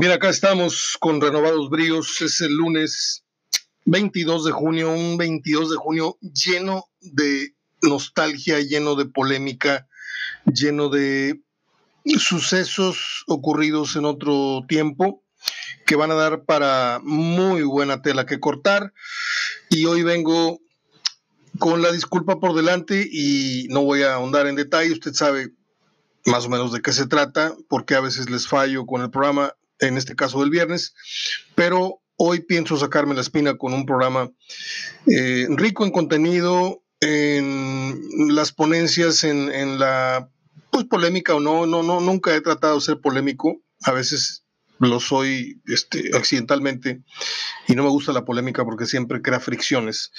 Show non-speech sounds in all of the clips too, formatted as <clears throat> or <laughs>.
Bien, acá estamos con renovados bríos. Es el lunes 22 de junio, un 22 de junio lleno de nostalgia, lleno de polémica, lleno de sucesos ocurridos en otro tiempo que van a dar para muy buena tela que cortar. Y hoy vengo con la disculpa por delante y no voy a ahondar en detalle. Usted sabe más o menos de qué se trata, porque a veces les fallo con el programa, en este caso del viernes, pero hoy pienso sacarme la espina con un programa eh, rico en contenido, en las ponencias, en, la pues polémica o no, no, no, nunca he tratado de ser polémico, a veces lo soy este, accidentalmente y no me gusta la polémica porque siempre crea fricciones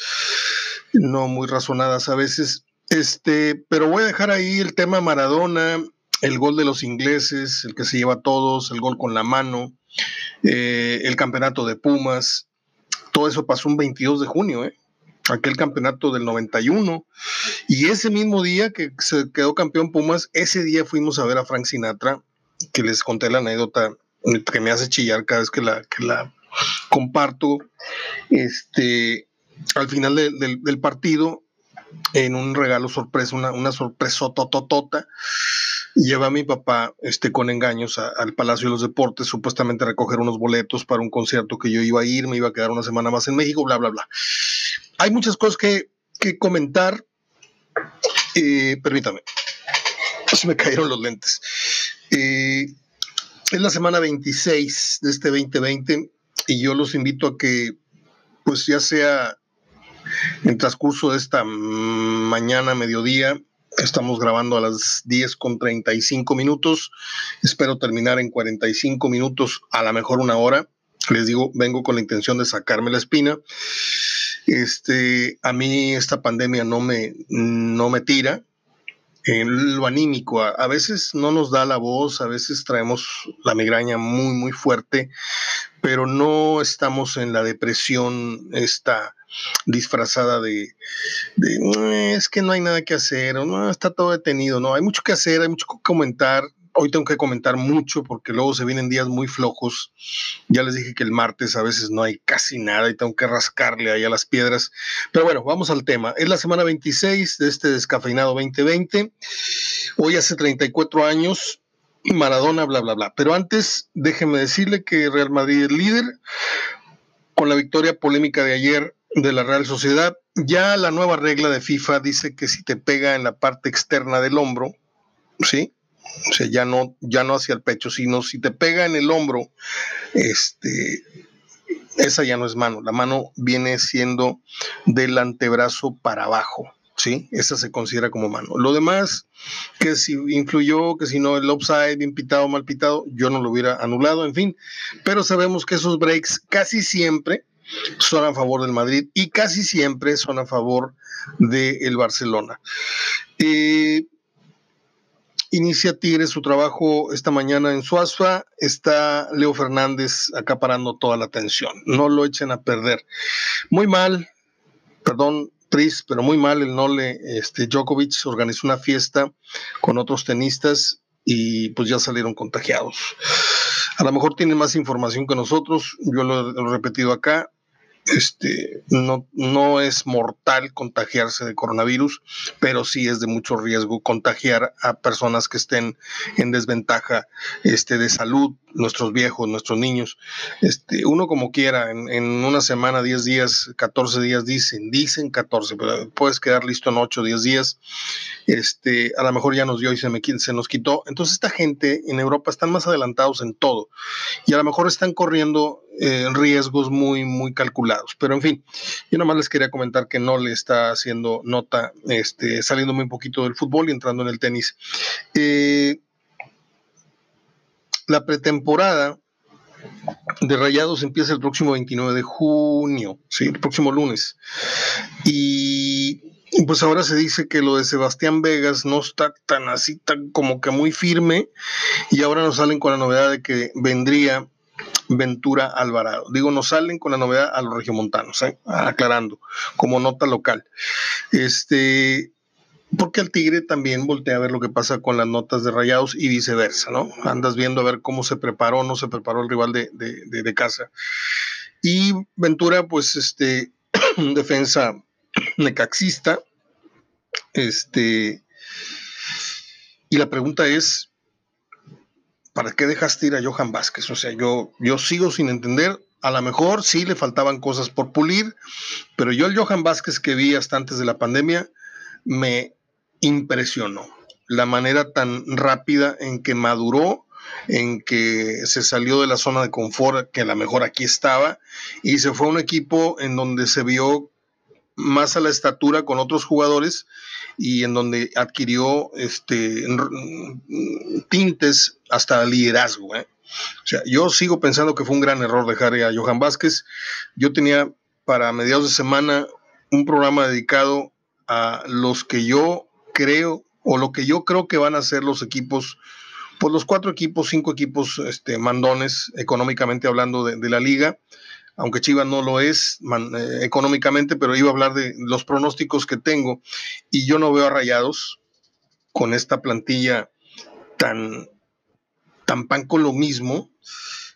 no muy razonadas a veces. Este, pero voy a dejar ahí el tema Maradona, el gol de los ingleses, el que se lleva a todos, el gol con la mano, eh, el campeonato de Pumas. Todo eso pasó un 22 de junio, ¿eh? aquel campeonato del 91. Y ese mismo día que se quedó campeón Pumas, ese día fuimos a ver a Frank Sinatra, que les conté la anécdota que me hace chillar cada vez que la, que la comparto. Este, al final del partido, en un regalo sorpresa, una, una sorpresa tototota, lleva a mi papá este, con engaños al Palacio de los Deportes, supuestamente a recoger unos boletos para un concierto que yo iba a ir, me iba a quedar una semana más en México, bla, bla, bla. Hay muchas cosas que, comentar. Eh, permítame, se me cayeron los lentes. Eh, es la semana 26 de este 2020 y yo los invito a que, pues ya sea en transcurso de esta mañana, mediodía, estamos grabando a las 10 con 35 minutos, espero terminar en 45 minutos, a lo mejor una hora. Les digo, vengo con la intención de sacarme la espina. Este, a mí esta pandemia no me, no me tira, en lo anímico. A, veces no nos da la voz, a veces traemos la migraña muy, muy fuerte, pero no estamos en la depresión esta disfrazada de, es que no hay nada que hacer, o no, está todo detenido, no, hay mucho que hacer, hay mucho que comentar, hoy tengo que comentar mucho porque luego se vienen días muy flojos. Ya les dije que el martes a veces no hay casi nada y tengo que rascarle ahí a las piedras. Pero bueno, vamos al tema. Es la semana 26 de este descafeinado 2020. Hoy hace 34 años. Maradona, bla, bla, bla. Pero antes, déjeme decirle que Real Madrid es líder con la victoria polémica de ayer de la Real Sociedad. Ya la nueva regla de FIFA dice que si te pega en la parte externa del hombro, ¿sí? O sea, ya no, ya no hacia el pecho, sino si te pega en el hombro, este, esa ya no es mano. La mano viene siendo del antebrazo para abajo. ¿sí? Esa se considera como mano. Lo demás, que si influyó, que si no el upside, bien pitado, mal pitado, yo no lo hubiera anulado, en fin. Pero sabemos que esos breaks casi siempre son a favor del Madrid y casi siempre son a favor del Barcelona. Eh, Inicia Tigre su trabajo esta mañana en Suazua. Está Leo Fernández acaparando toda la atención. No lo echen a perder. Muy mal, perdón, Tris, pero muy mal el Nole este, Djokovic organizó una fiesta con otros tenistas y pues ya salieron contagiados. A lo mejor tienen más información que nosotros, yo lo he repetido acá, este, no, no es mortal contagiarse de coronavirus, pero sí es de mucho riesgo contagiar a personas que estén en desventaja este, de salud, nuestros viejos, nuestros niños. Este, uno como quiera, en, una semana, 10 días, 14 días, dicen, dicen 14, pero puedes quedar listo en 8 o 10 días. Este, a lo mejor ya nos dio y se, me, se nos quitó. Entonces esta gente en Europa están más adelantados en todo y a lo mejor están corriendo eh, riesgos muy, muy calculados. Pero en fin, yo nada más les quería comentar que no le está haciendo nota, este, saliéndome un poquito del fútbol y entrando en el tenis. Eh, la pretemporada de Rayados empieza el próximo 29 de junio, ¿sí? el próximo lunes. Y pues ahora se dice que lo de Sebastián Vegas no está tan así, tan como que muy firme. Y ahora nos salen con la novedad de que vendría Ventura Alvarado. Digo, nos salen con la novedad a los regiomontanos, ¿eh? aclarando, como nota local. Este, porque el tigre también voltea a ver lo que pasa con las notas de rayados y viceversa, ¿no? Andas viendo a ver cómo se preparó o no se preparó el rival de, de, casa. Y Ventura, pues, este, <clears throat> defensa necaxista, este, y la pregunta es, ¿para qué dejaste ir a Johan Vázquez? O sea, yo, yo sigo sin entender. A lo mejor sí le faltaban cosas por pulir, pero yo el Johan Vázquez que vi hasta antes de la pandemia me impresionó. La manera tan rápida en que maduró, en que se salió de la zona de confort, que a lo mejor aquí estaba, y se fue a un equipo en donde se vio más a la estatura con otros jugadores y en donde adquirió este, tintes hasta liderazgo. ¿eh? O sea, yo sigo pensando que fue un gran error dejar a Johan Vázquez. Yo tenía para mediados de semana un programa dedicado a los que yo creo o lo que yo creo que van a ser los equipos, pues los cuatro equipos, cinco equipos este, mandones económicamente hablando de la liga aunque Chivas no lo es eh, económicamente, pero iba a hablar de los pronósticos que tengo y yo no veo a Rayados con esta plantilla tan, tan pan con lo mismo,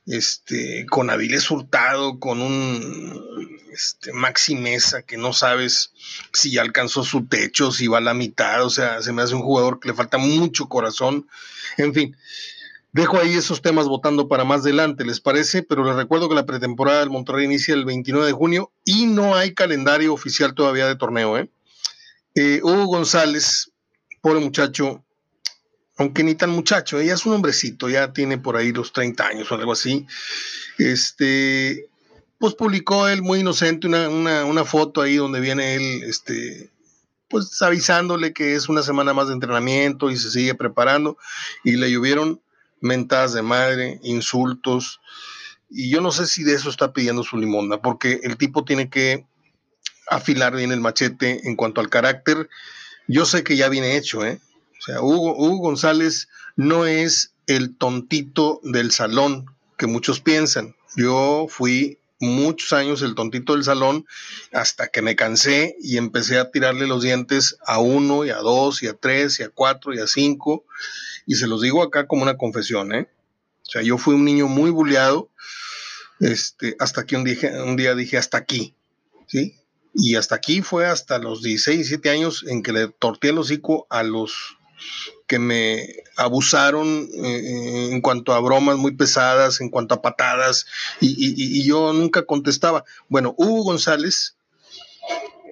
este, con Avilés Hurtado, con un este, Maxi Mesa que no sabes si ya alcanzó su techo, si va a la mitad, o sea, se me hace un jugador que le falta mucho corazón, en fin. Dejo ahí esos temas votando para más adelante, ¿les parece? Pero les recuerdo que la pretemporada del Monterrey inicia el 29 de junio y no hay calendario oficial todavía de torneo. ¿eh? eh Hugo González, pobre muchacho, aunque ni tan muchacho, ella es un hombrecito, ya tiene por ahí los 30 años o algo así. Este, pues publicó él muy inocente una, una foto ahí donde viene él, este, pues avisándole que es una semana más de entrenamiento y se sigue preparando y le llovieron mentadas de madre, insultos, y yo no sé si de eso está pidiendo su limonda, porque el tipo tiene que afilar bien el machete en cuanto al carácter. Yo sé que ya viene hecho, ¿eh? O sea, Hugo, Hugo González no es el tontito del salón que muchos piensan. Yo fui muchos años el tontito del salón hasta que me cansé y empecé a tirarle los dientes a uno y a dos y a tres y a cuatro y a cinco y se los digo acá como una confesión, ¿eh? O sea, yo fui un niño muy bulleado, este, hasta que un día, un día dije, hasta aquí, ¿sí? Y hasta aquí fue hasta los 16, 17 años en que le torté el hocico a los que me abusaron eh, en cuanto a bromas muy pesadas, en cuanto a patadas, y, y, yo nunca contestaba. Bueno, Hugo González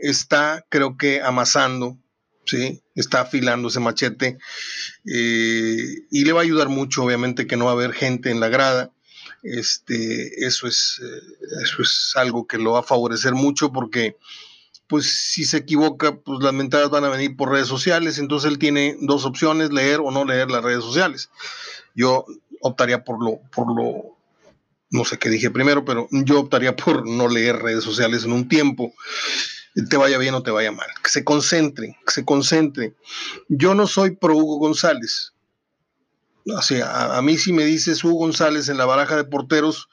está, creo que, amasando ¿sí? Está afilando ese machete eh, y le va a ayudar mucho, obviamente, que no va a haber gente en la grada. Este, eso, es, eh, eso es algo que lo va a favorecer mucho porque, pues, si se equivoca, pues las mentadas van a venir por redes sociales. Entonces él tiene dos opciones, leer o no leer las redes sociales. Yo optaría por lo, por lo, no sé qué dije primero, pero yo optaría <laughs> por no leer redes sociales en un tiempo te vaya bien o te vaya mal. Que se concentren, que se concentren. Yo no soy pro Hugo González. O sea, a, mí si me dices Hugo González en la baraja de porteros,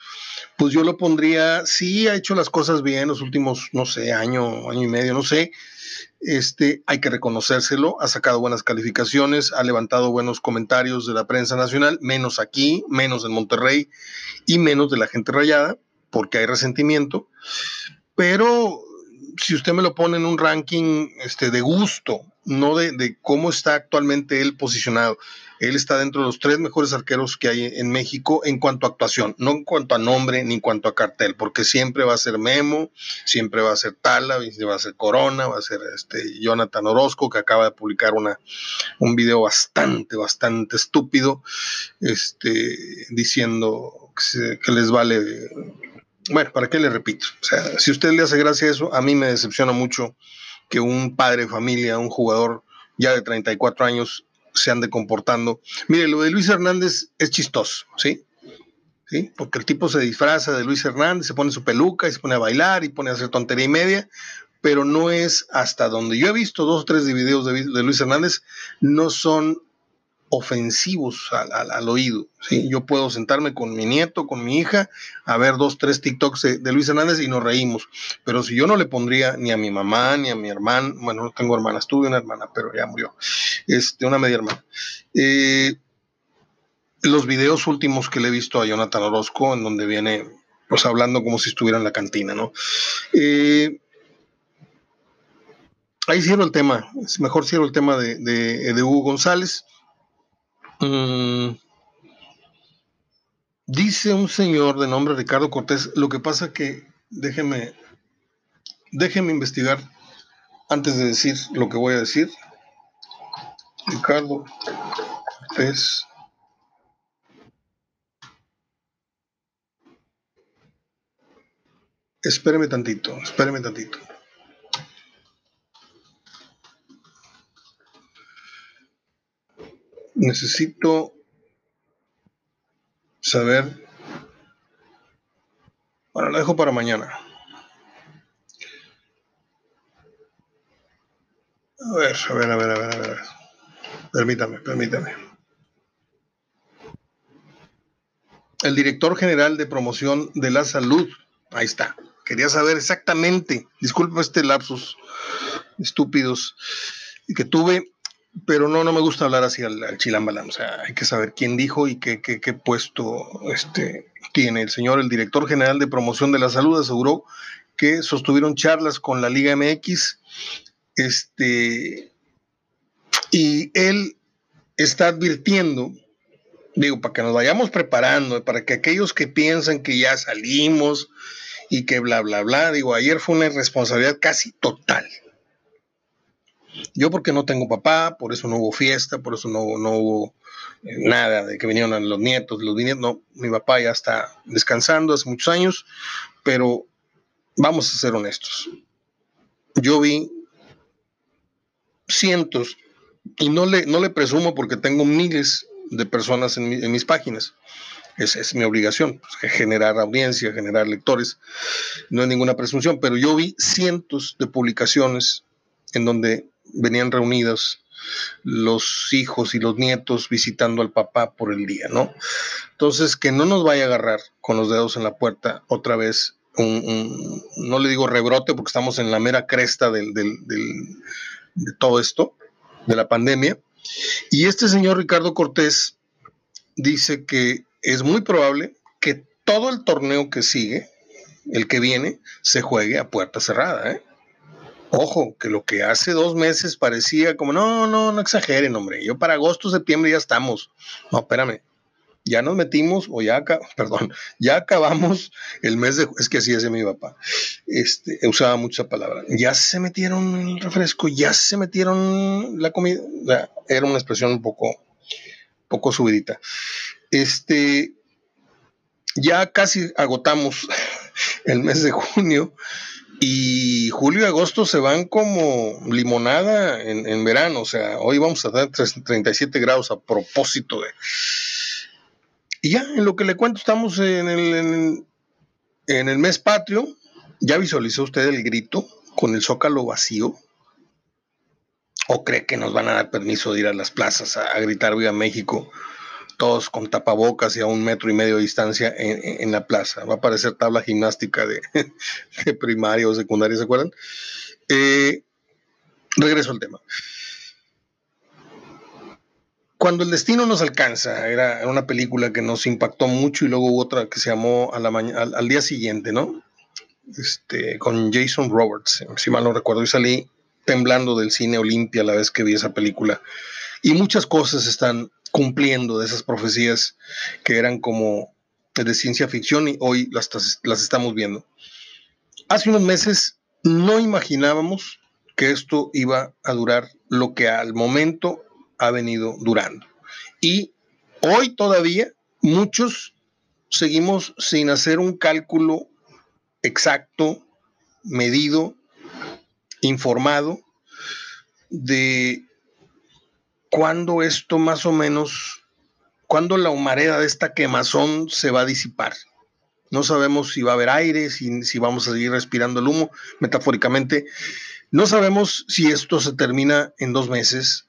pues yo lo pondría, sí ha hecho las cosas bien los últimos, no sé, año, año y medio, no sé. Este, hay que reconocérselo, ha sacado buenas calificaciones, ha levantado buenos comentarios de la prensa nacional, menos aquí, menos en Monterrey y menos de la gente rayada, porque hay resentimiento. Pero si usted me lo pone en un ranking este, de gusto, no de, cómo está actualmente él posicionado. Él está dentro de los tres mejores arqueros que hay en México en cuanto a actuación, no en cuanto a nombre ni en cuanto a cartel, porque siempre va a ser Memo, siempre va a ser Tala, va a ser Corona, va a ser este Jonathan Orozco, que acaba de publicar una, un video bastante, bastante estúpido, este, diciendo que, que les vale bueno, ¿para qué le repito? O sea, si usted le hace gracia eso, a mí me decepciona mucho que un padre de familia, un jugador ya de 34 años, se ande comportando. Mire, lo de Luis Hernández es chistoso, ¿sí? ¿Sí? Porque el tipo se disfraza de Luis Hernández, se pone su peluca y se pone a bailar y pone a hacer tontería y media, pero no es hasta donde yo he visto dos o tres videos de, de Luis Hernández, no son ofensivos al, oído. ¿sí? Yo puedo sentarme con mi nieto, con mi hija, a ver dos, tres TikToks de, Luis Hernández y nos reímos. Pero si yo no le pondría ni a mi mamá, ni a mi hermana, bueno, no tengo hermanas, tuve una hermana, pero ya murió, este, una media hermana. Eh, los videos últimos que le he visto a Jonathan Orozco, en donde viene pues hablando como si estuviera en la cantina, ¿no? Eh, ahí cierro el tema, mejor cierro el tema de, de Hugo González. Mm. dice un señor de nombre Ricardo Cortés, lo que pasa que déjeme, déjeme investigar antes de decir lo que voy a decir. Ricardo Cortés. Espéreme tantito, espéreme tantito. Necesito saber. Bueno, lo dejo para mañana. A ver, a ver, a ver, a ver, a ver. Permítame, permítame. El director general de promoción de la salud. Ahí está. Quería saber exactamente. Disculpe este lapsus estúpidos que tuve pero no, no me gusta hablar así al, al chilambalam. O sea, hay que saber quién dijo y qué, qué, qué, puesto este, tiene. El señor, el director general de promoción de la salud, aseguró que sostuvieron charlas con la Liga MX. Este, y él está advirtiendo, digo, para que nos vayamos preparando, para que aquellos que piensan que ya salimos y que bla, bla, bla, digo, ayer fue una irresponsabilidad casi total yo porque no tengo papá, por eso no hubo fiesta, por eso no, hubo eh, nada de que vinieron los nietos, los nietos, no, mi papá ya está descansando hace muchos años, pero vamos a ser honestos. Yo vi cientos, y no le, no le presumo porque tengo miles de personas en, mis páginas. Es, es, mi obligación, pues, generar audiencia, generar lectores. No es ninguna presunción, pero yo vi cientos de publicaciones en donde venían reunidos los hijos y los nietos visitando al papá por el día, ¿no? Entonces, que no nos vaya a agarrar con los dedos en la puerta otra vez un, no le digo rebrote porque estamos en la mera cresta del, de todo esto, de la pandemia. Y este señor Ricardo Cortés dice que es muy probable que todo el torneo que sigue, el que viene, se juegue a puerta cerrada, ¿eh? Ojo, que lo que hace dos meses parecía como, no, no, no exageren, hombre, yo para agosto, septiembre ya estamos. No, espérame, ya nos metimos, o ya, <laughs> perdón, ya acabamos el mes de, es que así es mi papá, este, usaba mucha palabra, ya se metieron el refresco, ya se metieron la comida, era una expresión un poco, poco subidita. Este, ya casi agotamos <laughs> el mes de junio y julio y agosto se van como limonada en, verano. O sea, hoy vamos a tener 37 grados a propósito de. Y ya, en lo que le cuento, estamos en el, en, el mes patrio. ¿Ya visualizó usted el grito con el zócalo vacío? ¿O cree que nos van a dar permiso de ir a las plazas a, a gritar Viva México? Todos con tapabocas y a un metro y medio de distancia en, la plaza. Va a aparecer tabla gimnástica <laughs> de, primaria o secundaria, ¿se acuerdan? Eh, regreso al tema. Cuando el destino nos alcanza, era una película que nos impactó mucho y luego hubo otra que se llamó al, al, día siguiente, ¿no? Este, con Jason Roberts, si mal no recuerdo, y salí temblando del cine Olimpia la vez que vi esa película. Y muchas cosas están cumpliendo de esas profecías que eran como de ciencia ficción y hoy las, las estamos viendo. Hace unos meses no imaginábamos que esto iba a durar lo que al momento ha venido durando. Y hoy todavía muchos seguimos sin hacer un cálculo exacto, medido, informado de cuándo esto más o menos, cuándo la humareda de esta quemazón se va a disipar. No sabemos si va a haber aire, si, si vamos a seguir respirando el humo, metafóricamente. No sabemos si esto se termina en dos meses,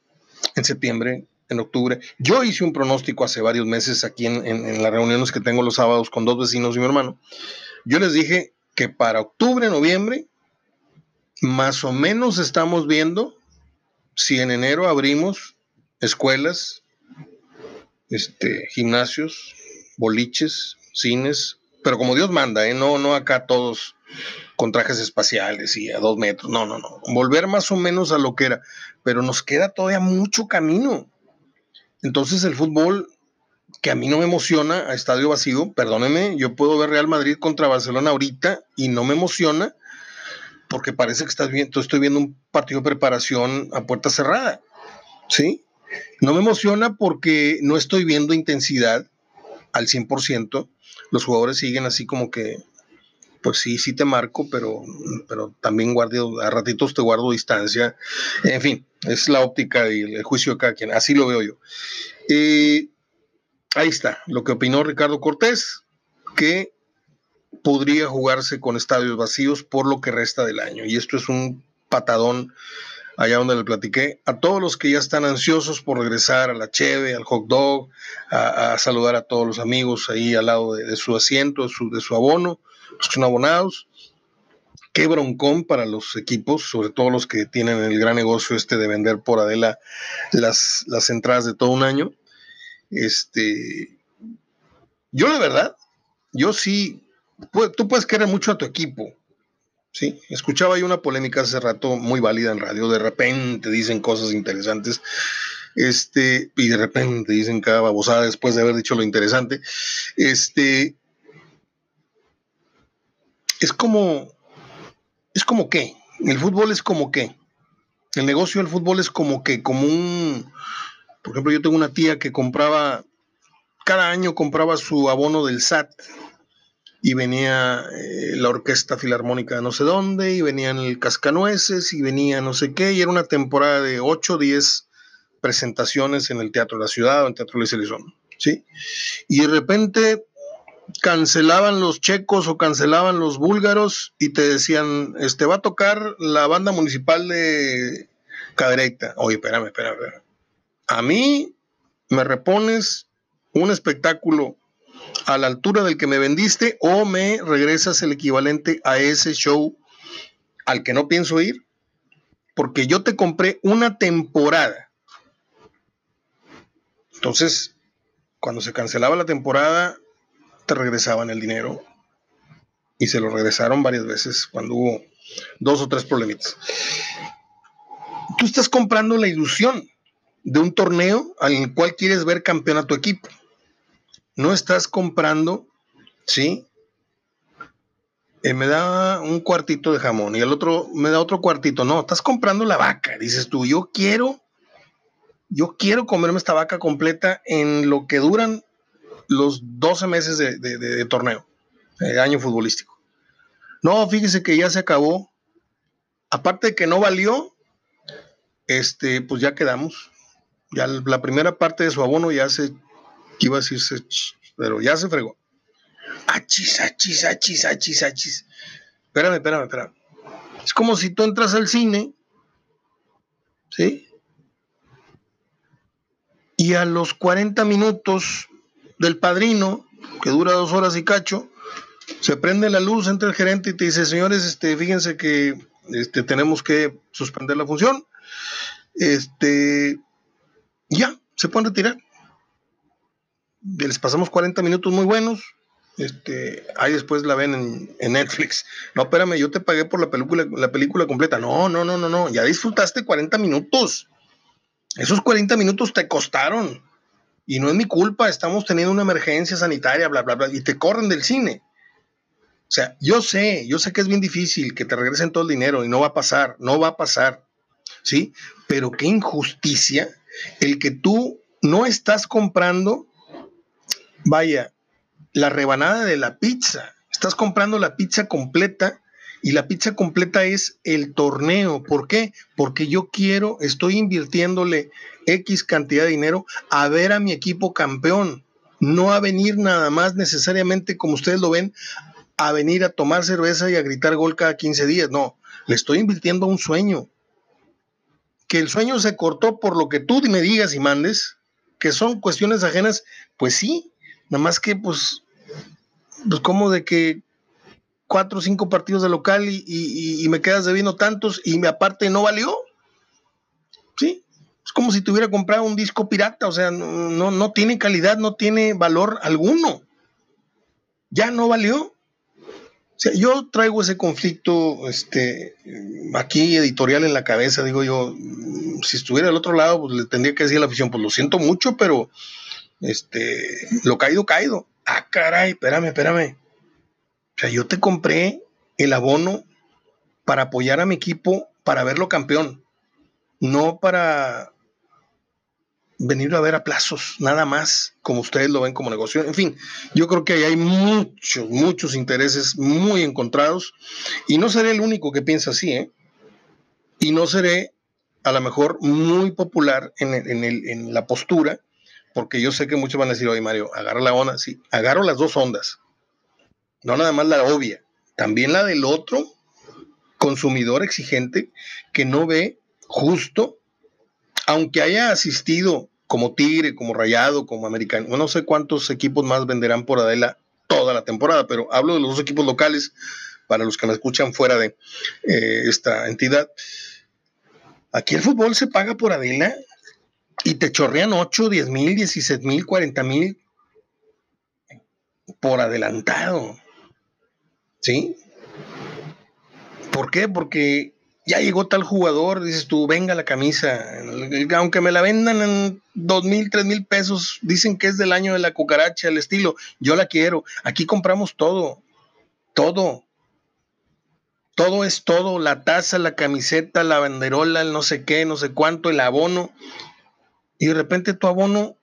en septiembre, en octubre. Yo hice un pronóstico hace varios meses aquí en, en, las reuniones que tengo los sábados con dos vecinos y mi hermano. Yo les dije que para octubre, noviembre, más o menos estamos viendo si en enero abrimos escuelas, este, gimnasios, boliches, cines, pero como Dios manda, ¿eh? no, no acá todos con trajes espaciales y a dos metros, no, no, no, volver más o menos a lo que era, pero nos queda todavía mucho camino. Entonces el fútbol, que a mí no me emociona a estadio vacío, perdóneme, yo puedo ver Real Madrid contra Barcelona ahorita y no me emociona porque parece que estás viendo, estoy viendo un partido de preparación a puerta cerrada, ¿sí? No me emociona porque no estoy viendo intensidad al 100%. Los jugadores siguen así como que, pues sí, sí te marco, pero, pero también guardo, a ratitos te guardo distancia. En fin, es la óptica y el juicio de cada quien. Así lo veo yo. Eh, ahí está, lo que opinó Ricardo Cortés, que podría jugarse con estadios vacíos por lo que resta del año. Y esto es un patadón allá donde le platiqué, a todos los que ya están ansiosos por regresar a la cheve, al hot dog, a, saludar a todos los amigos ahí al lado de, su asiento, de su, de su abono, los que son abonados. Qué broncón para los equipos, sobre todo los que tienen el gran negocio este de vender por Adela las, las entradas de todo un año. Este, yo la verdad, yo sí tú puedes querer mucho a tu equipo. Sí, escuchaba ahí una polémica hace rato muy válida en radio. De repente dicen cosas interesantes. Este, y de repente dicen cada babosada después de haber dicho lo interesante. Este, es como, es como qué. El fútbol es como qué. El negocio del fútbol es como que, como un, por ejemplo, yo tengo una tía que compraba, cada año compraba su abono del SAT y venía eh, la orquesta filarmónica no sé dónde, y venían el Cascanueces, y venía no sé qué, y era una temporada de 8 o 10 presentaciones en el Teatro de la Ciudad o en Teatro Luis Elizón, ¿sí? Y de repente cancelaban los checos o cancelaban los búlgaros y te decían, este va a tocar la banda municipal de Cadereyta. Oye, espérame, espérame, espérame. A mí me repones un espectáculo a la altura del que me vendiste o me regresas el equivalente a ese show al que no pienso ir, porque yo te compré una temporada. Entonces, cuando se cancelaba la temporada, te regresaban el dinero y se lo regresaron varias veces cuando hubo dos o tres problemitas. Tú estás comprando la ilusión de un torneo al cual quieres ver campeón a tu equipo no estás comprando, ¿sí? Eh, me da un cuartito de jamón y el otro me da otro cuartito. No, estás comprando la vaca. Dices tú, yo quiero, yo quiero comerme esta vaca completa en lo que duran los 12 meses de, torneo, de año futbolístico. No, fíjese que ya se acabó. Aparte de que no valió, este, pues ya quedamos. Ya la primera parte de su abono ya se iba a decirse, pero ya se fregó. Achis, achis, achis, achis, achis. Espérame, espérame, espérame. Es como si tú entras al cine, ¿sí? Y a los 40 minutos del padrino, que dura dos horas y cacho, se prende la luz, entra el gerente y te dice, señores, este, fíjense que este, tenemos que suspender la función. Este, ya, se pueden retirar les pasamos 40 minutos muy buenos. Este, ahí después la ven en, Netflix. No, espérame, yo te pagué por la película, la película completa. No, no, no, no, no. Ya disfrutaste 40 minutos. Esos 40 minutos te costaron. Y no es mi culpa, estamos teniendo una emergencia sanitaria, bla, bla, bla, y te corren del cine. O sea, yo sé, yo sé que es bien difícil que te regresen todo el dinero y no va a pasar, no va a pasar, ¿sí? Pero qué injusticia el que tú no estás comprando vaya, la rebanada de la pizza. Estás comprando la pizza completa y la pizza completa es el torneo. ¿Por qué? Porque yo quiero, estoy invirtiéndole X cantidad de dinero a ver a mi equipo campeón, no a venir nada más necesariamente, como ustedes lo ven, a venir a tomar cerveza y a gritar gol cada 15 días. No, le estoy invirtiendo a un sueño. Que el sueño se cortó por lo que tú me digas y mandes, que son cuestiones ajenas, pues sí, nada más que pues, pues como de que cuatro o cinco partidos de local y, me quedas debiendo tantos y me aparte no valió. Sí, es como si tuviera comprado un disco pirata, o sea, no, no tiene calidad, no tiene valor alguno. Ya no valió. O sea, yo traigo ese conflicto este, aquí editorial en la cabeza, digo yo, si estuviera del otro lado, pues le tendría que decir a la afición, pues lo siento mucho, pero este, lo caído, caído. Ah, caray, espérame, espérame. O sea, yo te compré el abono para apoyar a mi equipo, para verlo campeón, no para venir a ver a plazos, nada más, como ustedes lo ven como negocio. En fin, yo creo que ahí hay muchos, muchos intereses muy encontrados y no seré el único que piensa así, ¿eh? Y no seré a lo mejor muy popular en, en la postura, porque yo sé que muchos van a decir, oye Mario, agarra la onda, sí, agarro las dos ondas, no nada más la obvia, también la del otro consumidor exigente que no ve justo aunque haya asistido como Tigre, como Rayado, como Americano, no sé cuántos equipos más venderán por Adela toda la temporada, pero hablo de los dos equipos locales para los que me escuchan fuera de eh, esta entidad. Aquí el fútbol se paga por Adela y te chorrean 8, 10 mil, 16 mil, 40 mil por adelantado. ¿Sí? ¿Por qué? Porque ya llegó tal jugador, dices tú, venga la camisa, aunque me la vendan en dos mil, tres mil pesos, dicen que es del año de la cucaracha, el estilo, yo la quiero, aquí compramos todo, todo, todo es todo, la taza, la camiseta, la banderola, el no sé qué, no sé cuánto, el abono, y de repente tu abono,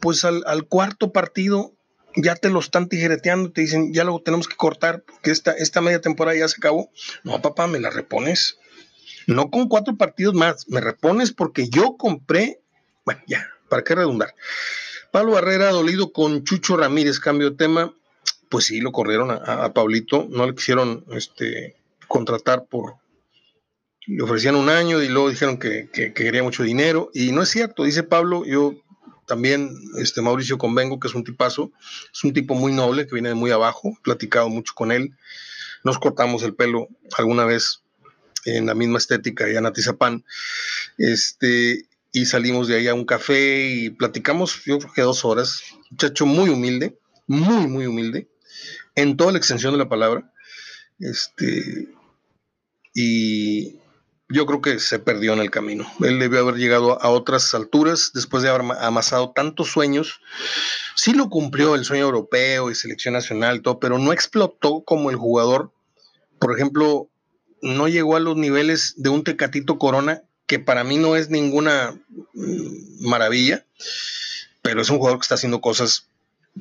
pues al, cuarto partido ya te lo están tijereteando, te dicen, ya lo tenemos que cortar, porque esta, esta media temporada ya se acabó. No, papá, me la repones no con cuatro partidos más, me repones porque yo compré, bueno, ya, ¿para qué redundar? Pablo Barrera dolido con Chucho Ramírez, cambio de tema, pues sí, lo corrieron a, Pablito, no le quisieron este, contratar por, le ofrecían un año y luego dijeron que, quería mucho dinero, y no es cierto, dice Pablo, yo también, este Mauricio Convengo, que es un tipazo, es un tipo muy noble, que viene de muy abajo, he platicado mucho con él, nos cortamos el pelo alguna vez en la misma estética, y Anatizapán, este, y salimos de ahí a un café y platicamos, yo creo que dos horas, muchacho muy humilde, muy, muy humilde, en toda la extensión de la palabra, este, y yo creo que se perdió en el camino. Él debió haber llegado a otras alturas después de haber amasado tantos sueños. Sí lo cumplió el sueño europeo y selección nacional, todo, pero no explotó como el jugador. Por ejemplo, no llegó a los niveles de un Tecatito Corona, que para mí no es ninguna mm, maravilla, pero es un jugador que está haciendo cosas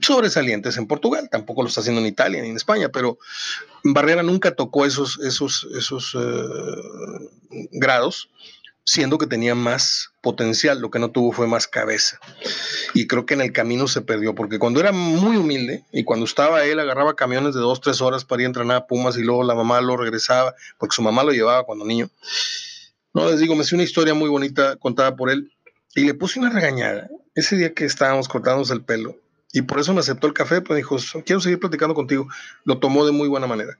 sobresalientes en Portugal, tampoco lo está haciendo en Italia ni en España, pero Barrera nunca tocó esos, esos, esos eh, grados siendo que tenía más potencial, lo que no tuvo fue más cabeza. Y creo que en el camino se perdió, porque cuando era muy humilde y cuando estaba él, agarraba camiones de dos, tres horas para ir a entrenar a Pumas y luego la mamá lo regresaba, porque su mamá lo llevaba cuando niño. No, les digo, me hice una historia muy bonita contada por él y le puse una regañada ese día que estábamos cortándonos el pelo. Y por eso me aceptó el café, pues dijo, quiero seguir platicando contigo. Lo tomó de muy buena manera.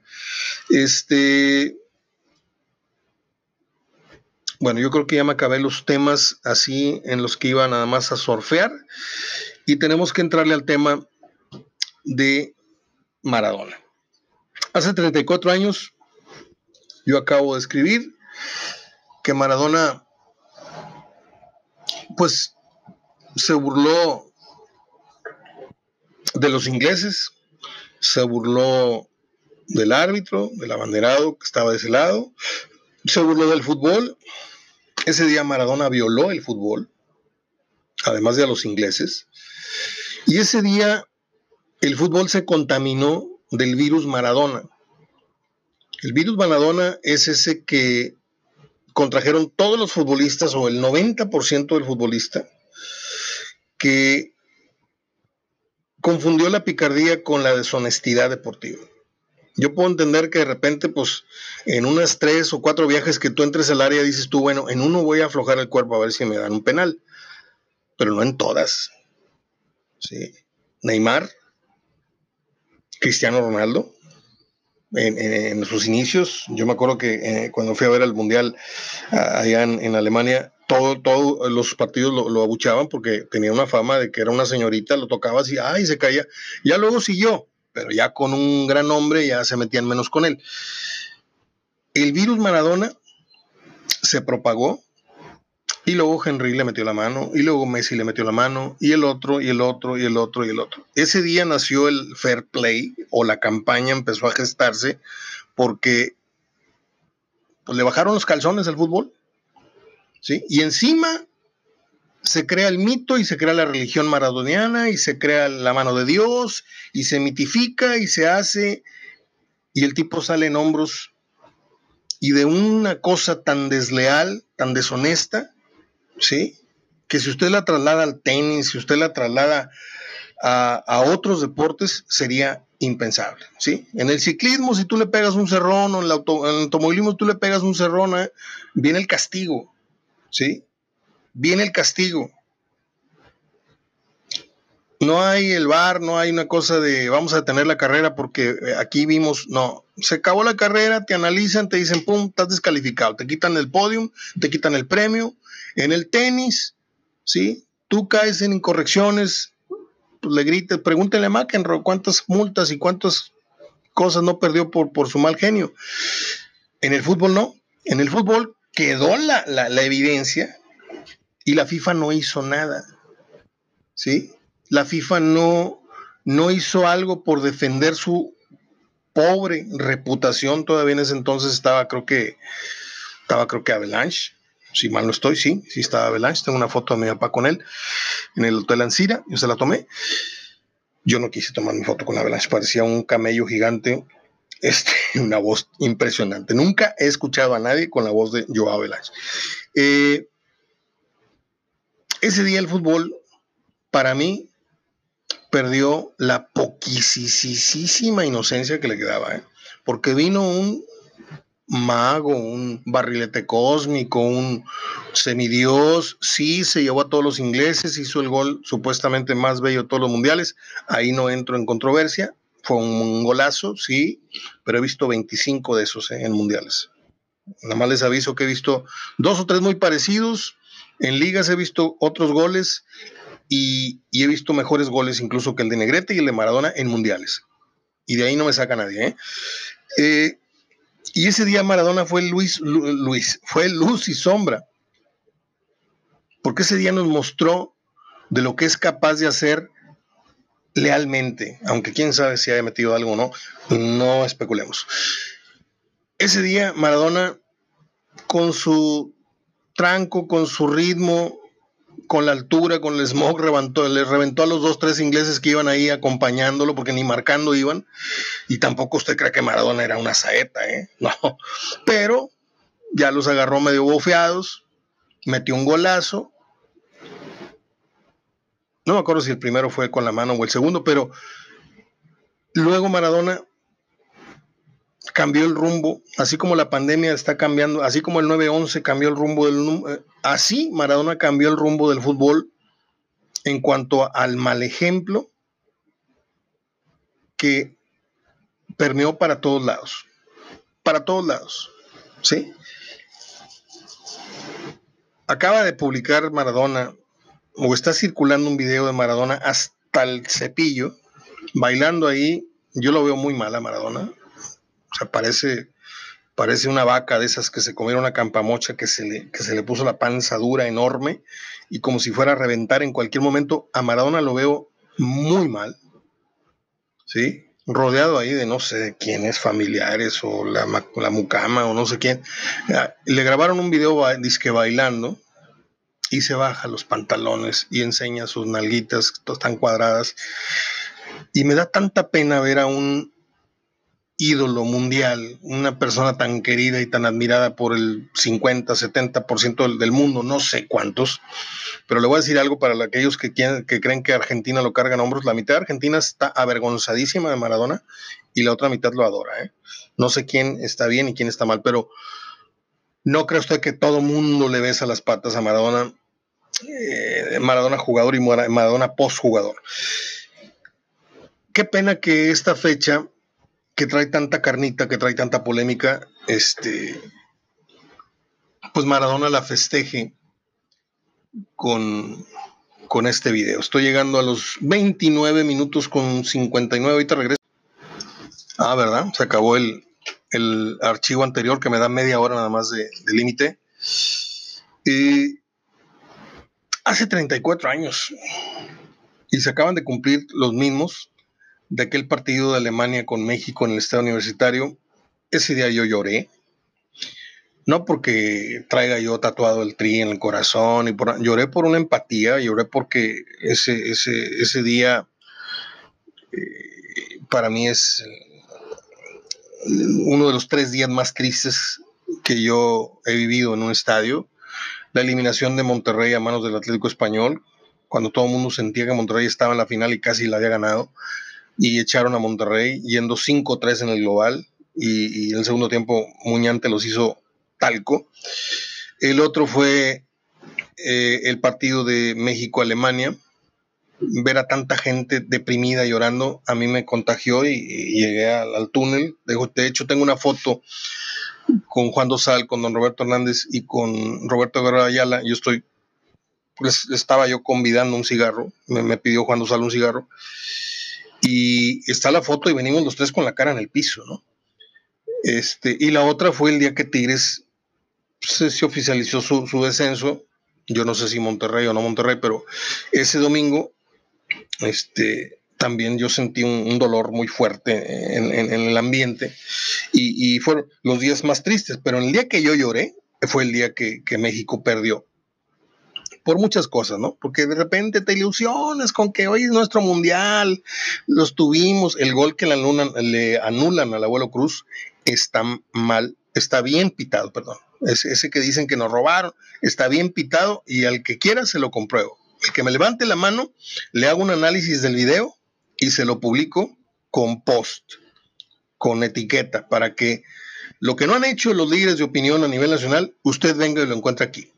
Este, bueno, yo creo que ya me acabé los temas así en los que iba nada más a surfear y tenemos que entrarle al tema de Maradona. Hace 34 años yo acabo de escribir que Maradona pues se burló de los ingleses, se burló del árbitro, del abanderado que estaba de ese lado, se burló del fútbol. Ese día Maradona violó el fútbol, además de a los ingleses. Y ese día el fútbol se contaminó del virus Maradona. El virus Maradona es ese que contrajeron todos los futbolistas o el 90% del futbolista que confundió la picardía con la deshonestidad deportiva. Yo puedo entender que de repente, pues, en unas tres o cuatro viajes que tú entres al área, dices tú, bueno, en uno voy a aflojar el cuerpo a ver si me dan un penal, pero no en todas. ¿sí? Neymar, Cristiano Ronaldo, en, sus inicios. Yo me acuerdo que eh, cuando fui a ver el Mundial allá en, Alemania, todos todo los partidos lo, abuchaban porque tenía una fama de que era una señorita, lo tocaba así, ay, se caía. Ya luego siguió, pero ya con un gran hombre ya se metían menos con él. El virus Maradona se propagó y luego Henry le metió la mano, y luego Messi le metió la mano, y el otro, y el otro, y el otro, y el otro. Ese día nació el fair play, o la campaña empezó a gestarse, porque pues, le bajaron los calzones al fútbol, Y encima se crea el mito y se crea la religión maradoniana y se crea la mano de Dios y se mitifica y se hace y el tipo sale en hombros y de una cosa tan desleal, tan deshonesta, ¿sí? Que si usted la traslada al tenis, si usted la traslada a, otros deportes, sería impensable, ¿sí? En el ciclismo, si tú le pegas un cerrón, o en el, automovilismo, tú le pegas un cerrón, ¿eh? viene el castigo, ¿sí? Viene el castigo. No hay el bar, no hay una cosa de vamos a detener la carrera porque eh, aquí vimos, no, se acabó la carrera, te analizan, te dicen, pum, estás descalificado, te quitan el podium, te quitan el premio, en el tenis, ¿sí? Tú caes en incorrecciones, pues le grites, pregúntele a McEnroe cuántas multas y cuántas cosas no perdió por, por su mal genio. En el fútbol no. En el fútbol quedó la, la evidencia y la FIFA no hizo nada. ¿Sí? La FIFA no, no hizo algo por defender su pobre reputación. Todavía en ese entonces estaba, creo que, estaba, creo que Avalanche si mal no estoy, sí, sí estaba Avalanche, tengo una foto de mi papá con él en el Hotel Ancira, yo se la tomé. Yo no quise tomar mi foto con Avalanche, parecía un camello gigante, este, <laughs> una voz impresionante. Nunca he escuchado a nadie con la voz de Joao Avalanche. Eh, ese día el fútbol, para mí, perdió la poquisísima inocencia que le quedaba, ¿eh? porque vino un mago, un barrilete cósmico, un semidios, sí se llevó a todos los ingleses, hizo el gol supuestamente más bello de todos los mundiales, ahí no entro en controversia, fue un golazo, sí, pero he visto 25 de esos eh, en mundiales. Nada más les aviso que he visto dos o tres muy parecidos, en ligas he visto otros goles y, he visto mejores goles incluso que el de Negrete y el de Maradona en mundiales. Y de ahí no me saca nadie. ¿eh? eh y ese día Maradona fue Luis, Luis, fue luz y sombra. Porque ese día nos mostró de lo que es capaz de hacer lealmente, aunque quién sabe si haya metido algo o no, no especulemos. Ese día Maradona, con su tranco, con su ritmo, con la altura, con el smog, reventó, le reventó a los dos, tres ingleses que iban ahí acompañándolo, porque ni marcando iban. Y tampoco usted cree que Maradona era una saeta, ¿eh? <laughs> No. Pero ya los agarró medio bofeados, metió un golazo. No me acuerdo si el primero fue con la mano o el segundo, pero luego Maradona cambió el rumbo, así como la pandemia está cambiando, así como el 9-11 cambió el rumbo del... Eh, así Maradona cambió el rumbo del fútbol en cuanto al mal ejemplo que permeó para todos lados, para todos lados, ¿sí? Acaba de publicar Maradona, o está circulando un video de Maradona hasta el cepillo, bailando ahí, yo lo veo muy mal a Maradona, o sea, parece, parece una vaca de esas que se comieron una campamocha que se, le, que se le puso la panza dura, enorme, y como si fuera a reventar en cualquier momento. A Maradona lo veo muy mal, ¿sí? Rodeado ahí de no sé quiénes, familiares o la, la mucama o no sé quién. Ah, le grabaron un video disque bailando y se baja los pantalones y enseña sus nalguitas, están cuadradas. Y me da tanta pena ver a un ídolo mundial, una persona tan querida y tan admirada por el 50, 70% del, mundo, no sé cuántos, pero le voy a decir algo para aquellos que, que creen que Argentina lo carga en hombros, la mitad de Argentina está avergonzadísima de Maradona y la otra mitad lo adora. ¿eh? No sé quién está bien y quién está mal, pero no cree usted que todo mundo le besa las patas a Maradona eh, Maradona jugador y Maradona post jugador. Qué pena que esta fecha, que trae tanta carnita, que trae tanta polémica, este, pues Maradona la festeje con, con este video. Estoy llegando a los 29 minutos con 59, ahorita regreso. Ah, ¿verdad? Se acabó el, archivo anterior que me da media hora nada más de, límite. Y hace 34 años y se acaban de cumplir los mismos de aquel partido de Alemania con México en el estado universitario. Ese día yo lloré, no porque traiga yo tatuado el tri en el corazón, y por, lloré por una empatía, lloré porque ese, ese, ese día eh, para mí es uno de los tres días más tristes que yo he vivido en un estadio. La eliminación de Monterrey a manos del Atlético Español, cuando todo el mundo sentía que Monterrey estaba en la final y casi la había ganado, y echaron a Monterrey yendo 5-3 en el global, y, y el segundo tiempo Muñante los hizo talco. El otro fue eh, el partido de México-Alemania. Ver a tanta gente deprimida llorando, a mí me contagió y, llegué al, túnel. De, hecho, tengo una foto con Juan Dosal, con don Roberto Hernández y con Roberto Guerrero Ayala. Yo estoy, les, estaba yo convidando un cigarro, me, me pidió Juan Dosal un cigarro. Y está la foto y venimos los tres con la cara en el piso, ¿no? Este, y la otra fue el día que Tigres se, oficializó su, descenso. Yo no sé si Monterrey o no Monterrey, pero ese domingo este, también yo sentí un, dolor muy fuerte en, el ambiente y, fueron los días más tristes, pero el día que yo lloré fue el día que, México perdió. Por muchas cosas, ¿no? Porque de repente te ilusionas con que hoy es nuestro mundial, los tuvimos, el gol que le anulan, le anulan al abuelo Cruz está mal, está bien pitado, perdón ese, que dicen que nos robaron, está bien pitado y al que quiera se lo compruebo. El que me levante la mano, le hago un análisis del video y se lo publico con post, con etiqueta, para que lo que no han hecho los líderes de opinión a nivel nacional, usted venga y lo encuentre aquí.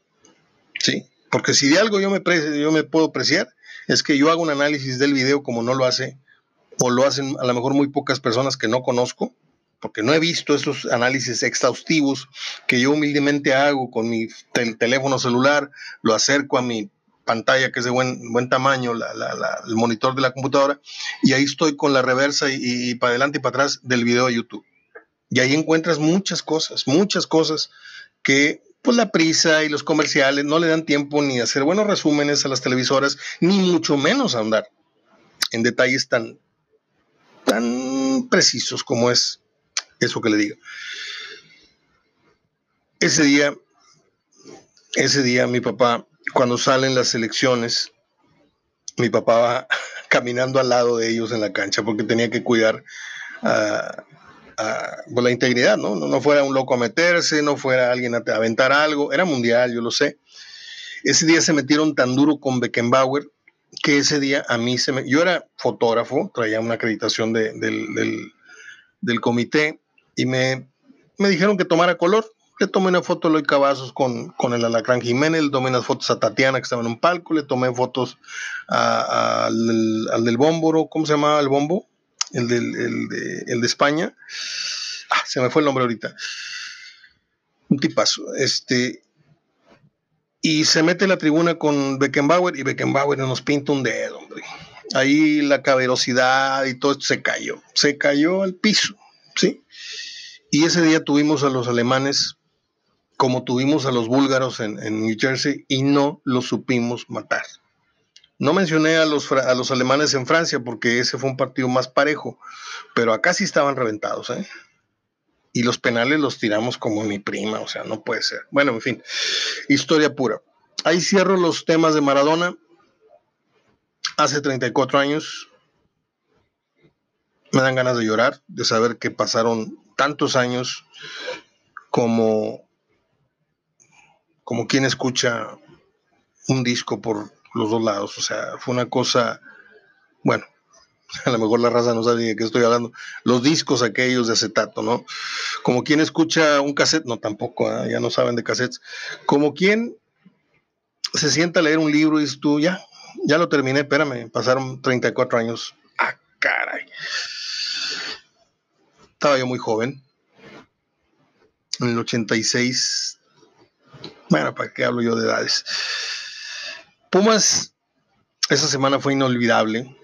¿Sí? Porque si de algo yo me, yo me puedo apreciar, es que yo hago un análisis del video como no lo hace, o lo hacen a lo mejor muy pocas personas que no conozco, porque no he visto esos análisis exhaustivos que yo humildemente hago con mi teléfono celular, lo acerco a mi pantalla que es de buen, buen tamaño, el monitor de la computadora, y ahí estoy con la reversa y, para adelante y para atrás del video de YouTube. Y ahí encuentras muchas cosas, muchas cosas que pues la prisa y los comerciales no le dan tiempo ni a hacer buenos resúmenes a las televisoras, ni mucho menos a andar en detalles tan, tan precisos como es eso que le digo. Ese día, ese día mi papá, cuando salen las elecciones, mi papá va <laughs> caminando al lado de ellos en la cancha porque tenía que cuidar a, pues, la integridad, ¿no? ¿no? fuera un loco a meterse, no fuera alguien a aventar algo, era mundial, yo lo sé. Ese día se metieron tan duro con Beckenbauer que ese día a mí se me... Yo era fotógrafo, traía una acreditación del, del, del comité y me, dijeron que tomara color. Le tomé una foto a Eloy Cavazos con, con el Alacrán Jiménez, le tomé unas fotos a Tatiana que estaba en un palco, le tomé fotos al, del Bómboro, ¿cómo se llamaba el Bombo? El, del, el, de, España. Ah, se me fue el nombre ahorita. Un tipazo. Este, y se mete en la tribuna con Beckenbauer y Beckenbauer nos pinta un dedo, hombre. Ahí la caberosidad y todo esto se cayó. Se cayó al piso, ¿sí? Y ese día tuvimos a los alemanes como tuvimos a los búlgaros en, New Jersey y no los supimos matar. No mencioné a los, a los alemanes en Francia porque ese fue un partido más parejo, pero acá sí estaban reventados. ¿eh? Y los penales los tiramos como mi prima, o sea, no puede ser. Bueno, en fin, historia pura. Ahí cierro los temas de Maradona. Hace 34 años me dan ganas de llorar, de saber que pasaron tantos años como, como quien escucha un disco por los dos lados. O sea, fue una cosa, bueno, <laughs> a lo mejor la raza no sabe de qué estoy hablando. Los discos aquellos de acetato, ¿no? Como quien escucha un cassette, no tampoco, ¿eh? ya no saben de cassettes. Como quien se sienta a leer un libro y dices tú, ya, ya lo terminé, espérame, pasaron 34 años. Ah, caray. Estaba yo muy joven. En el 86. Bueno, ¿para qué hablo yo de edades? Pumas, esa semana fue inolvidable.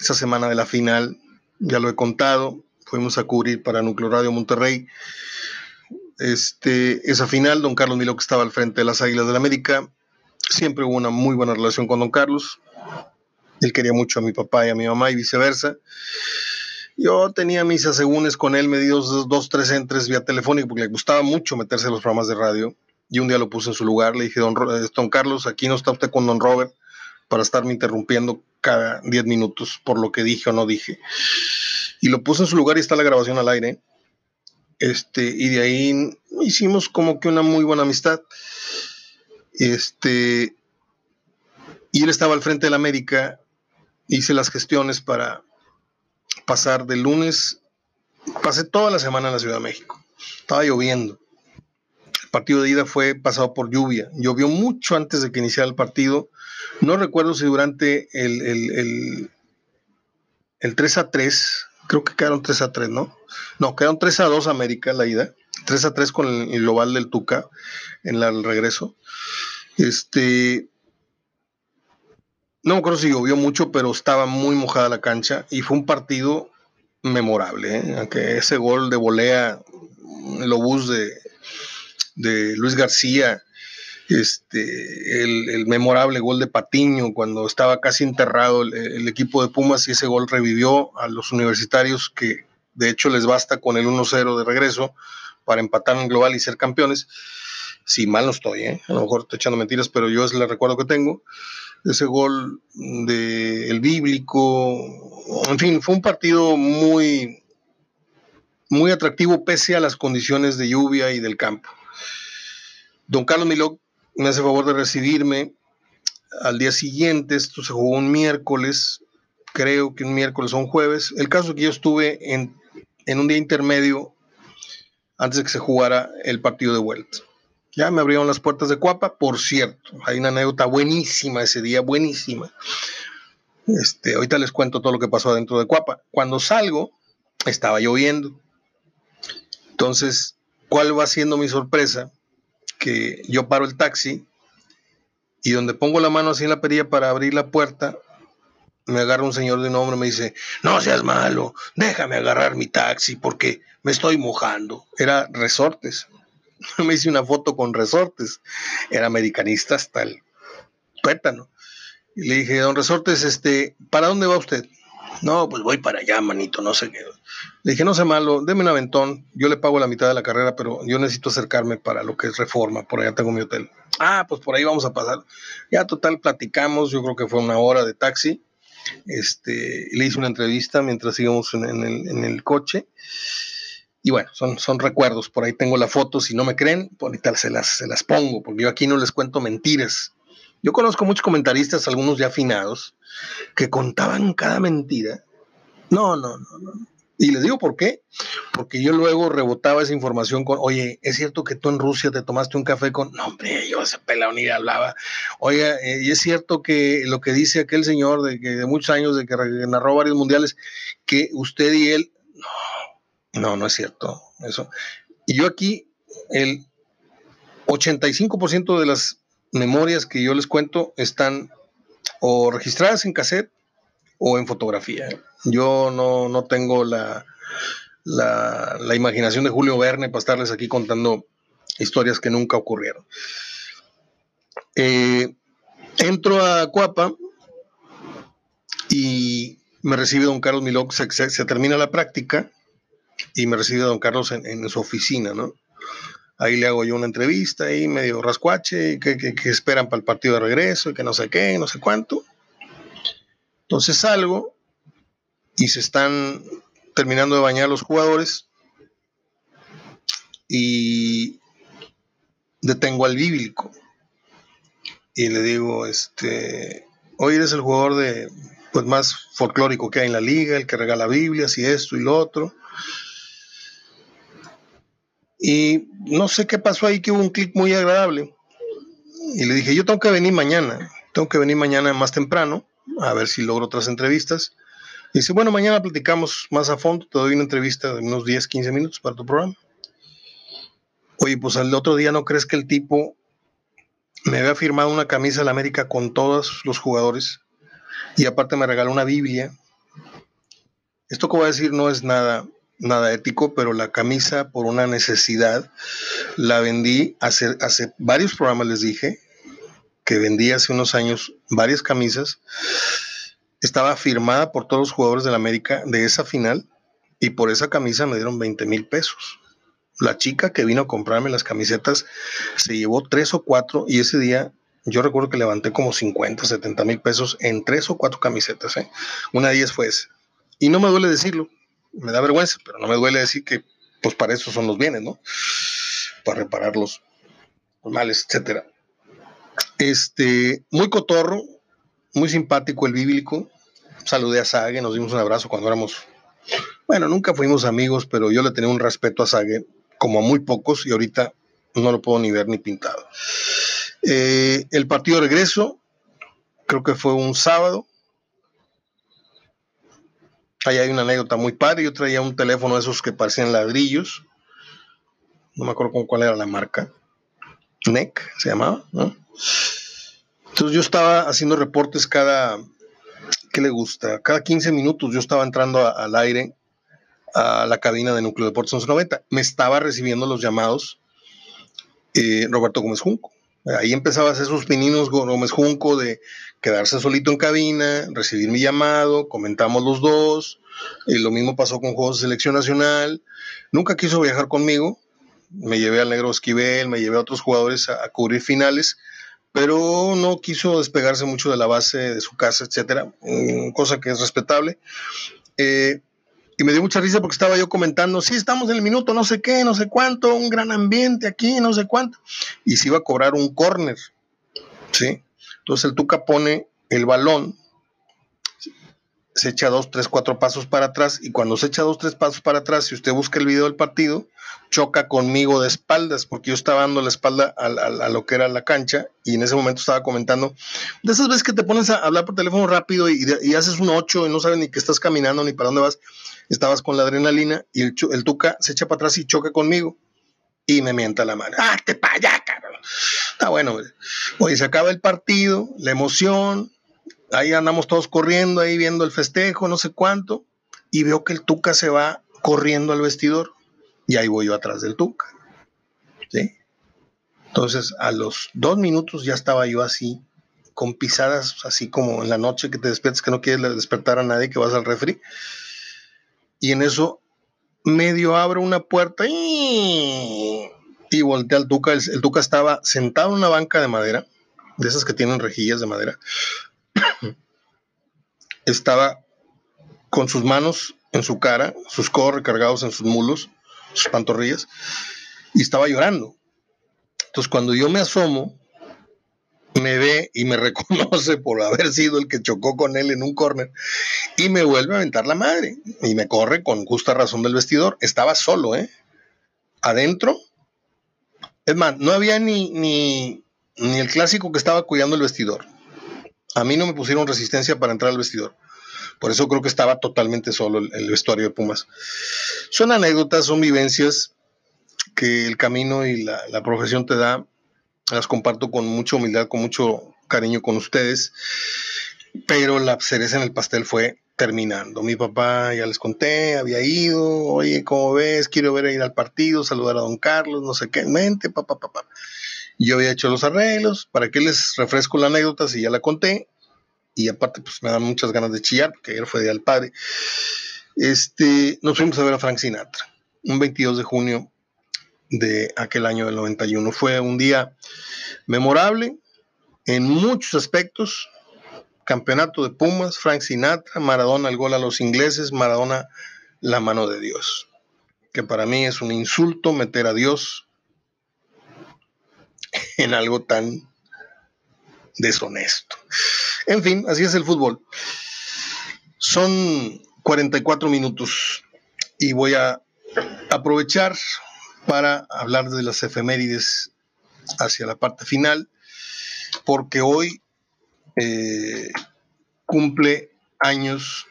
Esa semana de la final, ya lo he contado, fuimos a cubrir para Núcleo Radio Monterrey. Este, esa final, don Carlos Milo que estaba al frente de las Águilas del la América, siempre hubo una muy buena relación con don Carlos. Él quería mucho a mi papá y a mi mamá y viceversa. Yo tenía mis asegúnes con él, medidos dos, dos, tres entres vía telefónica, porque le gustaba mucho meterse en los programas de radio. Y un día lo puse en su lugar, le dije, don, don Carlos, aquí no está usted con don Robert para estarme interrumpiendo cada diez minutos por lo que dije o no dije. Y lo puse en su lugar y está la grabación al aire. Este, y de ahí hicimos como que una muy buena amistad. Este, y él estaba al frente de la América, hice las gestiones para pasar de lunes, pasé toda la semana en la Ciudad de México, estaba lloviendo. El partido de ida fue pasado por lluvia, llovió mucho antes de que iniciara el partido. No recuerdo si durante el, el, el 3 a 3, creo que quedaron 3 a 3, ¿no? No, quedaron 3 a 2 América la ida, 3 a 3 con el, global del Tuca en el regreso. Este, no me acuerdo si llovió mucho, pero estaba muy mojada la cancha y fue un partido memorable. ¿eh? Aunque ese gol de volea, el obús de, de Luis García, este, el, memorable gol de Patiño cuando estaba casi enterrado el, el, equipo de Pumas y ese gol revivió a los universitarios que de hecho les basta con el 1-0 de regreso para empatar en global y ser campeones si mal no estoy, ¿eh? a lo mejor estoy echando mentiras, pero yo es el recuerdo que tengo, ese gol de el bíblico, en fin, fue un partido muy, muy atractivo pese a las condiciones de lluvia y del campo. Don Carlos Miló me hace favor de recibirme al día siguiente, esto se jugó un miércoles, creo que un miércoles o un jueves. El caso es que yo estuve en, en un día intermedio antes de que se jugara el partido de vuelta. Ya me abrieron las puertas de Cuapa, por cierto, hay una anécdota buenísima ese día, buenísima. Este, ahorita les cuento todo lo que pasó adentro de Cuapa. Cuando salgo, estaba lloviendo. Entonces, ¿cuál va siendo mi sorpresa? Que yo paro el taxi y donde pongo la mano así en la perilla para abrir la puerta, me agarra un señor de nombre y me dice, no seas malo, déjame agarrar mi taxi porque me estoy mojando. Era resortes. <laughs> me hice una foto con resortes. Era americanista hasta el tuétano. Y le dije, don Resortes, este, ¿para dónde va usted? No, pues voy para allá, manito, no sé qué. Le dije, no sé malo, deme un aventón, yo le pago la mitad de la carrera, pero yo necesito acercarme para lo que es reforma, por allá tengo mi hotel. Ah, pues por ahí vamos a pasar. Ya total platicamos, yo creo que fue una hora de taxi. Este, le hice una entrevista mientras íbamos en, el, coche y bueno, son, son recuerdos. Por ahí tengo la foto. Si no me creen, por ahorita se las, se las pongo, porque yo aquí no les cuento mentiras. Yo conozco muchos comentaristas, algunos ya afinados, que contaban cada mentira. No, no, no, no. Y les digo por qué. Porque yo luego rebotaba esa información con, oye, ¿es cierto que tú en Rusia te tomaste un café con... No, hombre, yo ese pelado ni hablaba. Oiga, eh, y es cierto que lo que dice aquel señor de, que de muchos años, de que narró varios mundiales, que usted y él... No, no, no es cierto. Eso. Y yo aquí, el 85% de las memorias que yo les cuento están o registradas en cassette o en fotografía. Yo no, no tengo la, la, imaginación de Julio Verne para estarles aquí contando historias que nunca ocurrieron. Eh, entro a Cuapa y me recibe don Carlos Milok, se, se termina la práctica y me recibe don Carlos en, su oficina, ¿no? Ahí le hago yo una entrevista ahí medio rascuache, que, que, esperan para el partido de regreso y que no sé qué, no sé cuánto. Entonces salgo y se están terminando de bañar los jugadores y detengo al bíblico y le digo, este, hoy eres el jugador de, pues, más folclórico que hay en la liga, el que regala Biblias y esto y lo otro. Y no sé qué pasó ahí, que hubo un clic muy agradable. y le dije, yo tengo que venir mañana, tengo que venir mañana más temprano, a ver si logro otras entrevistas. Y dice, bueno, mañana platicamos más a fondo, te doy una entrevista de unos 10, 15 minutos para tu programa. Oye, pues al otro día no crees que el tipo me había firmado una camisa de la América con todos los jugadores y aparte me regaló una Biblia. Esto que voy a decir no es nada, nada ético, pero la camisa por una necesidad la vendí hace, hace varios programas, les dije, que vendí hace unos años varias camisas. Estaba firmada por todos los jugadores de la América de esa final y por esa camisa me dieron 20 mil pesos. La chica que vino a comprarme las camisetas se llevó tres o cuatro y ese día yo recuerdo que levanté como 50, 70 mil pesos en tres o cuatro camisetas. ¿eh? Una de ellas fue esa. Y no me duele decirlo, me da vergüenza, pero no me duele decir que pues para eso son los bienes, ¿no? Para reparar los males, etcétera. Este, muy cotorro, muy simpático el bíblico. Saludé a Sague, nos dimos un abrazo cuando éramos, bueno, nunca fuimos amigos, pero yo le tenía un respeto a Sague como a muy pocos y ahorita no lo puedo ni ver ni pintado. Eh, el partido de regreso, creo que fue un sábado. Ahí hay una anécdota muy padre. Yo traía un teléfono de esos que parecían ladrillos. No me acuerdo con cuál era la marca. NEC se llamaba. Entonces yo estaba haciendo reportes cada, ¿qué le gusta? Cada 15 minutos yo estaba entrando al aire a la cabina de Núcleo Deportes 1190. Me estaba recibiendo los llamados eh, Roberto Gómez Junco. Ahí empezaba a hacer sus pininos Gómez Junco de quedarse solito en cabina, recibir mi llamado, comentamos los dos. Y lo mismo pasó con Juegos de Selección Nacional. Nunca quiso viajar conmigo. Me llevé al Negro Esquivel, me llevé a otros jugadores a, cubrir finales, pero no quiso despegarse mucho de la base de su casa, etcétera, mm, cosa que es respetable. Eh, y me dio mucha risa porque estaba yo comentando, sí, estamos en el minuto no sé qué, no sé cuánto, un gran ambiente aquí, no sé cuánto. Y se iba a cobrar un córner, ¿sí? Entonces el Tuca pone el balón, se echa dos, tres, cuatro pasos para atrás y cuando se echa dos, tres pasos para atrás, si usted busca el video del partido, choca conmigo de espaldas porque yo estaba dando la espalda a, lo que era la cancha y en ese momento estaba comentando de esas veces que te pones a hablar por teléfono rápido y, haces un ocho y no sabes ni que estás caminando ni para dónde vas estabas con la adrenalina y el, el Tuca se echa para atrás y choca conmigo y me mienta la mano. ¡Ah, te para allá, cabrón! Está bueno, Oye, se acaba el partido, la emoción, ahí andamos todos corriendo, ahí viendo el festejo, no sé cuánto, y veo que el Tuca se va corriendo al vestidor y ahí voy yo atrás del Tuca. ¿Sí? Entonces, a los dos minutos ya estaba yo así, con pisadas, así como en la noche que te despiertas, que no quieres despertar a nadie, que vas al refri y en eso medio abre una puerta y, y voltea al Tuca. El, Tuca estaba sentado en una banca de madera, de esas que tienen rejillas de madera. Estaba con sus manos en su cara, sus codos recargados en sus mulos, sus pantorrillas, y estaba llorando. Entonces cuando yo me asomo, me ve y me <laughs> reconoce por haber sido el que chocó con él en un córner y me vuelve a aventar la madre y me corre con justa razón del vestidor. Estaba solo, ¿eh? Adentro. Es más, no había ni, ni, ni el clásico que estaba cuidando el vestidor. A mí no me pusieron resistencia para entrar al vestidor. Por eso creo que estaba totalmente solo el, vestuario de Pumas. Son anécdotas, son vivencias que el camino y la, profesión te da las comparto con mucha humildad, con mucho cariño con ustedes, pero la cereza en el pastel fue terminando. Mi papá, ya les conté, había ido, oye, ¿cómo ves? Quiero ver a ir al partido, saludar a don Carlos, no sé qué, mente, papá, papá. Yo había hecho los arreglos, ¿para qué les refresco la anécdota si ya la conté? Y aparte, pues me dan muchas ganas de chillar, porque ayer fue Día del Padre. Este, nos fuimos a ver a Frank Sinatra, un 22 de junio de aquel año del 91. Fue un día memorable en muchos aspectos. Campeonato de Pumas, Frank Sinatra, Maradona el gol a los ingleses, Maradona la mano de Dios. Que para mí es un insulto meter a Dios <laughs> en algo tan deshonesto. En fin, así es el fútbol. Son 44 minutos y voy a aprovechar para hablar de las efemérides hacia la parte final. porque hoy eh, cumple años.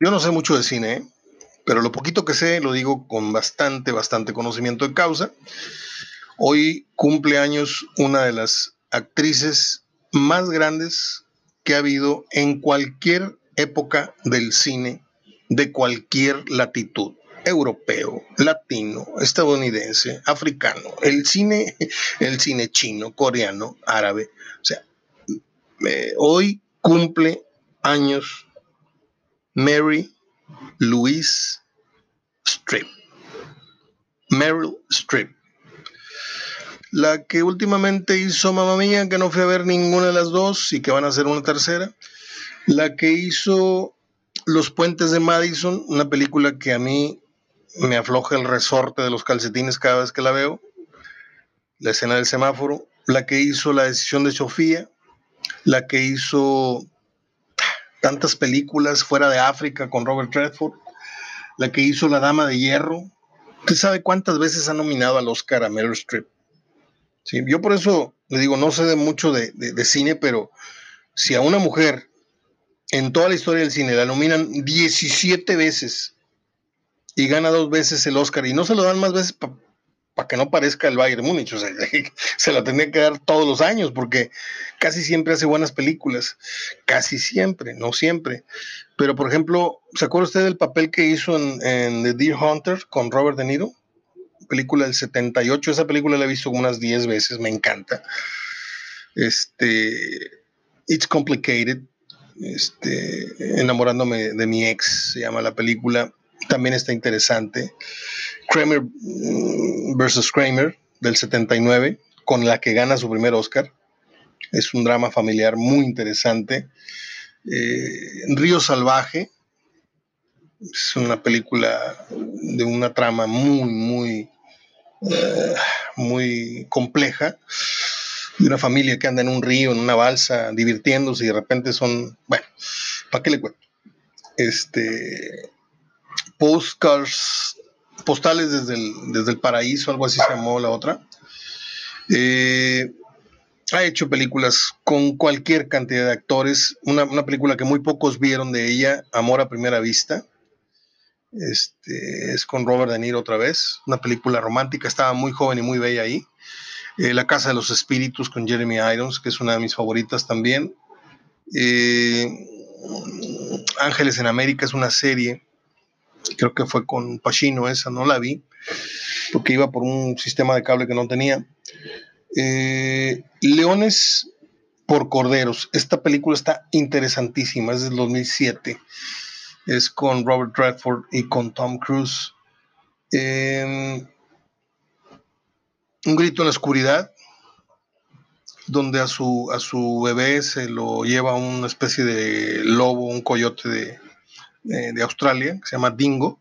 Yo no sé mucho de cine, ¿eh? pero lo poquito que sé lo digo con bastante, bastante conocimiento de causa. Hoy cumple años una de las actrices más grandes que ha habido en cualquier época del cine de cualquier latitud europeo, latino, estadounidense, africano, el cine, <laughs> el cine chino, coreano, árabe. O sea, hoy cumple años Mary Louise Strip. Meryl Streep. La que últimamente hizo Mamma Mía, que no fui a ver ninguna de las dos y que van a hacer una tercera. La que hizo Los Puentes de Madison, una película que a mí me afloja el resorte de los calcetines cada vez que la veo. La escena del semáforo. La que hizo La decisión de Sofía. La que hizo tantas películas fuera de África con Robert Redford. La que hizo La Dama de Hierro. ¿Usted sabe cuántas veces ha nominado al Oscar a Meryl Streep? Sí, yo por eso le digo, no sé de mucho de, de cine, pero si a una mujer en toda la historia del cine la nominan 17 veces y gana dos veces el Oscar y no se lo dan más veces para que no parezca el Bayern Múnich, o sea, <laughs> se la tendría que dar todos los años porque casi siempre hace buenas películas, casi siempre, no siempre. Pero por ejemplo, ¿se acuerda usted del papel que hizo en, The Deer Hunter con Robert De Niro? Película del 78, esa película la he visto unas 10 veces, me encanta. Este, It's Complicated, este, enamorándome de mi ex, se llama la película también está interesante. Kramer mm, versus Kramer del 79, con la que gana su primer Oscar. Es un drama familiar muy interesante. Eh, Río Salvaje es una película de una trama muy, muy, eh, muy compleja. De una familia que anda en un río, en una balsa, divirtiéndose y de repente son, bueno, ¿para qué le cuento? Este, postcards, postales desde el, desde el paraíso, algo así se llamó la otra. Eh, ha hecho películas con cualquier cantidad de actores. Una, película que muy pocos vieron de ella, Amor a Primera Vista. Este, es con Robert De Niro otra vez. Una película romántica. Estaba muy joven y muy bella ahí. Eh, la Casa de los Espíritus con Jeremy Irons, que es una de mis favoritas también. Eh, Ángeles en América es una serie creo que fue con Pacino esa, no la vi, porque iba por un sistema de cable que no tenía. Eh, Leones por Corderos, esta película está interesantísima, es del 2007, es con Robert Redford y con Tom Cruise. Em, un grito en la oscuridad, donde a su, a su bebé se lo lleva una especie de lobo, un coyote de, de, Australia, que se llama Dingo.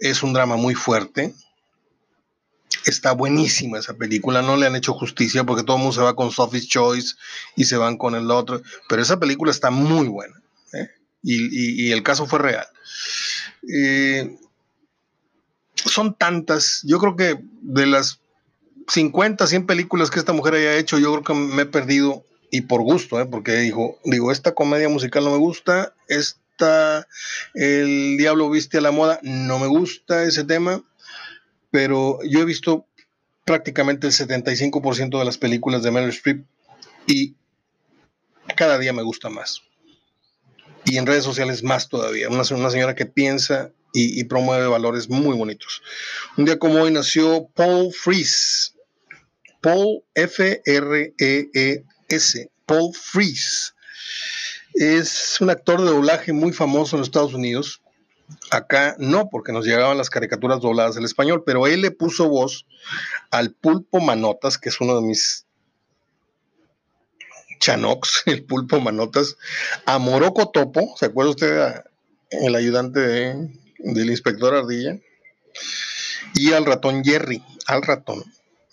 Es un drama muy fuerte. Está buenísima esa película, no le han hecho justicia porque todo el mundo se va con Sophie's Choice y se van con el otro, pero esa película está muy buena y, el caso fue real. Eh, son tantas, yo creo que de las 50, 100 películas que esta mujer haya hecho, yo creo que me he perdido y por gusto, ¿eh? porque dijo, digo, esta comedia musical no me gusta, es el Diablo Viste a la Moda. No me gusta ese tema, pero yo he visto prácticamente el 75% de las películas de Meryl Streep y cada día me gusta más. Y en redes sociales más todavía. Una, una señora que piensa y, promueve valores muy bonitos. Un día como hoy nació Paul Frees. Paul F-R-E-E-S. Paul Frees es un actor de doblaje muy famoso en los Estados Unidos. Acá no, porque nos llegaban las caricaturas dobladas al español, pero él le puso voz al pulpo Manotas, que es uno de mis chanox, <laughs> el pulpo Manotas, a Moroco Topo, ¿se acuerda usted el ayudante del inspector Ardilla? Y al ratón Jerry, al ratón,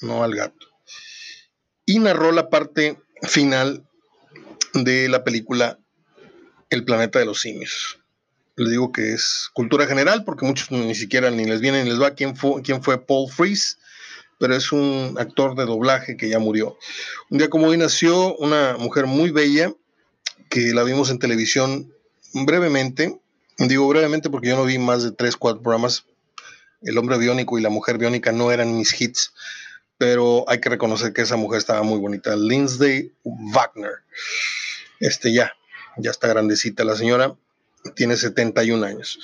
no al gato. Y narró la parte final de la película el planeta de los simios. Les digo que es cultura general porque muchos ni siquiera ni les viene ni les va quién fue, quién fue Paul Frees, pero es un actor de doblaje que ya murió. Un día como hoy nació una mujer muy bella que la vimos en televisión brevemente. Digo brevemente porque yo no vi más de tres, cuatro programas. El hombre biónico y la mujer biónica no eran mis hits, pero hay que reconocer que esa mujer estaba muy bonita. Lindsay Wagner. Este ya, ya está grandecita la señora, tiene 71 años.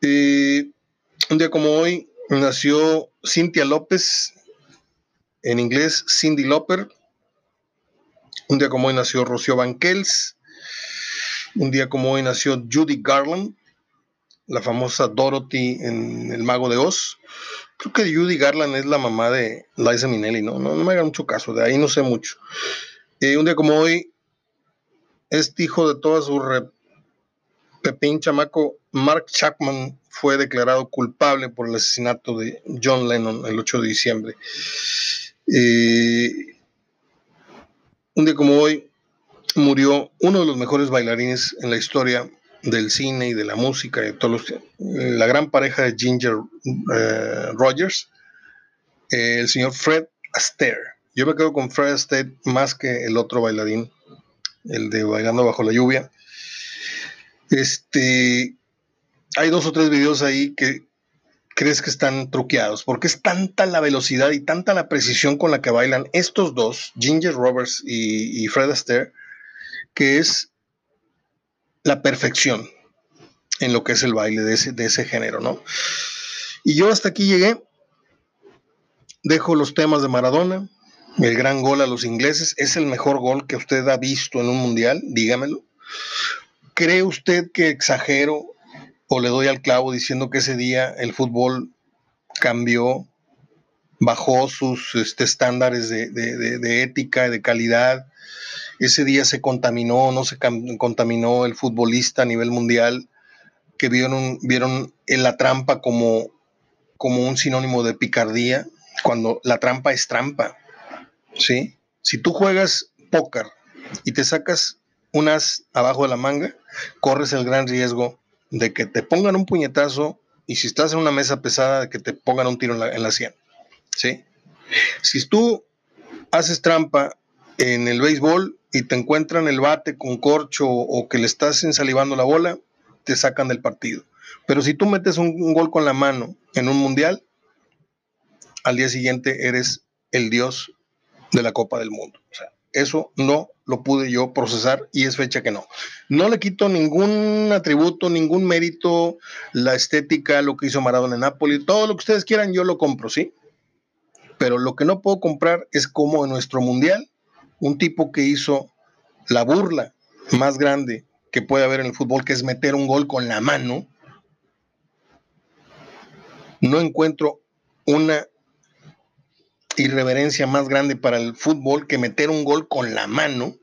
Eh, un día como hoy nació Cynthia López, en inglés Cindy Loper. Un día como hoy nació Rocío Banquels. Un día como hoy nació Judy Garland, la famosa Dorothy en El Mago de Oz. Creo que Judy Garland es la mamá de Liza Minnelli, ¿no? No, me haga mucho caso, de ahí no sé mucho. Eh, un día como hoy, este hijo de toda su Pepín chamaco, Mark Chapman fue declarado culpable por el asesinato de John Lennon el 8 de diciembre. Eh, un día como hoy murió uno de los mejores bailarines en la historia del cine y de la música, de todos la gran pareja de Ginger eh, Rogers, el señor Fred Astaire. Yo me quedo con Fred Astaire más que el otro bailarín, el de Bailando bajo la lluvia. Este, hay dos o tres videos ahí que crees que están truqueados, porque es tanta la velocidad y tanta la precisión con la que bailan estos dos, Ginger Roberts y, Fred Astaire, que es la perfección en lo que es el baile de ese, de ese género, ¿no? Y yo hasta aquí llegué, dejo los temas de Maradona, el gran gol a los ingleses, es el mejor gol que usted ha visto en un mundial, dígamelo. ¿Cree usted que exagero o le doy al clavo diciendo que ese día el fútbol cambió, bajó sus este, estándares de, de, ética y de calidad? Ese día se contaminó, no se contaminó el futbolista a nivel mundial, que vieron, vieron en la trampa como, como un sinónimo de picardía, cuando la trampa es trampa. ¿sí? Si tú juegas póker y te sacas unas abajo de la manga, corres el gran riesgo de que te pongan un puñetazo y si estás en una mesa pesada, de que te pongan un tiro en la, en la sien. ¿sí? Si tú haces trampa en el béisbol y te encuentran el bate con corcho o que le estás ensalivando la bola, te sacan del partido. Pero si tú metes un, gol con la mano en un mundial, al día siguiente eres el dios de la Copa del Mundo. Eso no lo pude yo procesar y es fecha que no. No le quito ningún atributo, ningún mérito, la estética, lo que hizo Maradona en Nápoles, todo lo que ustedes quieran, yo lo compro, ¿sí? Pero lo que no puedo comprar es como en nuestro mundial, un tipo que hizo la burla más grande que puede haber en el fútbol, que es meter un gol con la mano, no encuentro una irreverencia más grande para el fútbol que meter un gol con la mano.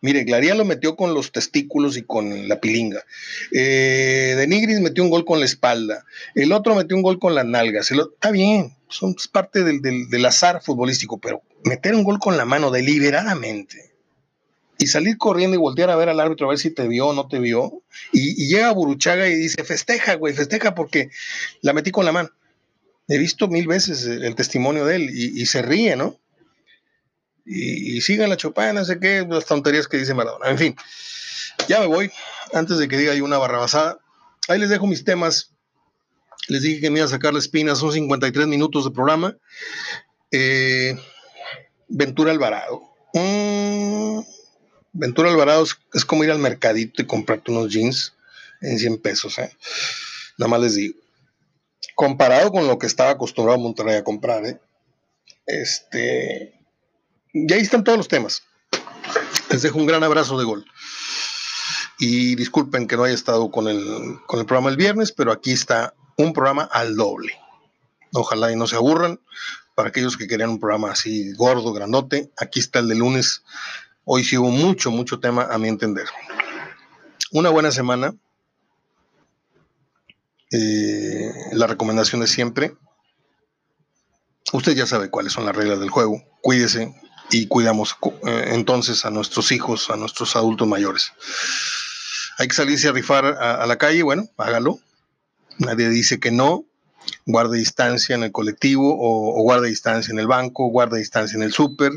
Mire, Glaría lo metió con los testículos y con la pilinga. Eh, de Nigris metió un gol con la espalda. El otro metió un gol con las nalgas. está bien, son parte del, azar futbolístico, pero meter un gol con la mano deliberadamente y salir corriendo y voltear a ver al árbitro a ver si te vio o no te vio. Y, y llega Buruchaga y dice, festeja, güey, festeja porque la metí con la mano. He visto mil veces el testimonio de él y, se ríe, ¿no? Y, sigan la chopana, no sé qué, las tonterías que dice Maradona. En fin, ya me voy. Antes de que diga yo una barrabasada, ahí les dejo mis temas. Les dije que me iba a sacar la espina, son 53 minutos de programa. Eh, Ventura Alvarado. Mm, Ventura Alvarado es, como ir al mercadito y comprarte unos jeans en 100 pesos. ¿eh? Nada más les digo comparado con lo que estaba acostumbrado Monterrey a comprar. ¿eh? Este, y ahí están todos los temas. Les dejo un gran abrazo de gol. Y disculpen que no haya estado con el, con el programa el viernes, pero aquí está un programa al doble. Ojalá y no se aburran. Para aquellos que querían un programa así gordo, grandote, aquí está el de lunes. Hoy sí hubo mucho, mucho tema a mi entender. Una buena semana. Eh, la recomendación es siempre, usted ya sabe cuáles son las reglas del juego, cuídese y cuidamos eh, entonces a nuestros hijos, a nuestros adultos mayores. Hay que salirse a rifar a, la calle, bueno, hágalo. Nadie dice que no, guarde distancia en el colectivo o, o guarde distancia en el banco, guarde distancia en el súper.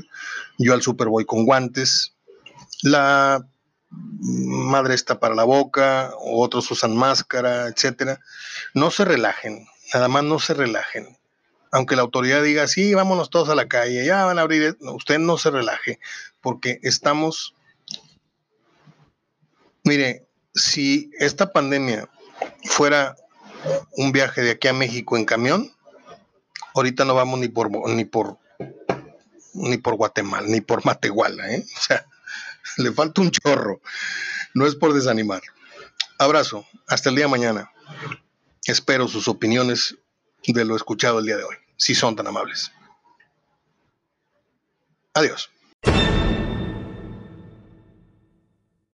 Yo al súper voy con guantes. La madre está para la boca, otros usan máscara, etcétera. No se relajen, nada más no se relajen. Aunque la autoridad diga, sí, vámonos todos a la calle, ya van a abrir, usted no se relaje, porque estamos, mire, si esta pandemia fuera un viaje de aquí a México en camión, ahorita no vamos ni por ni por ni por Guatemala, ni por Matehuala, ¿eh? O sea, <laughs> le falta un chorro. No es por desanimar. Abrazo. Hasta el día mañana. Espero sus opiniones de lo escuchado el día de hoy, si son tan amables. Adiós.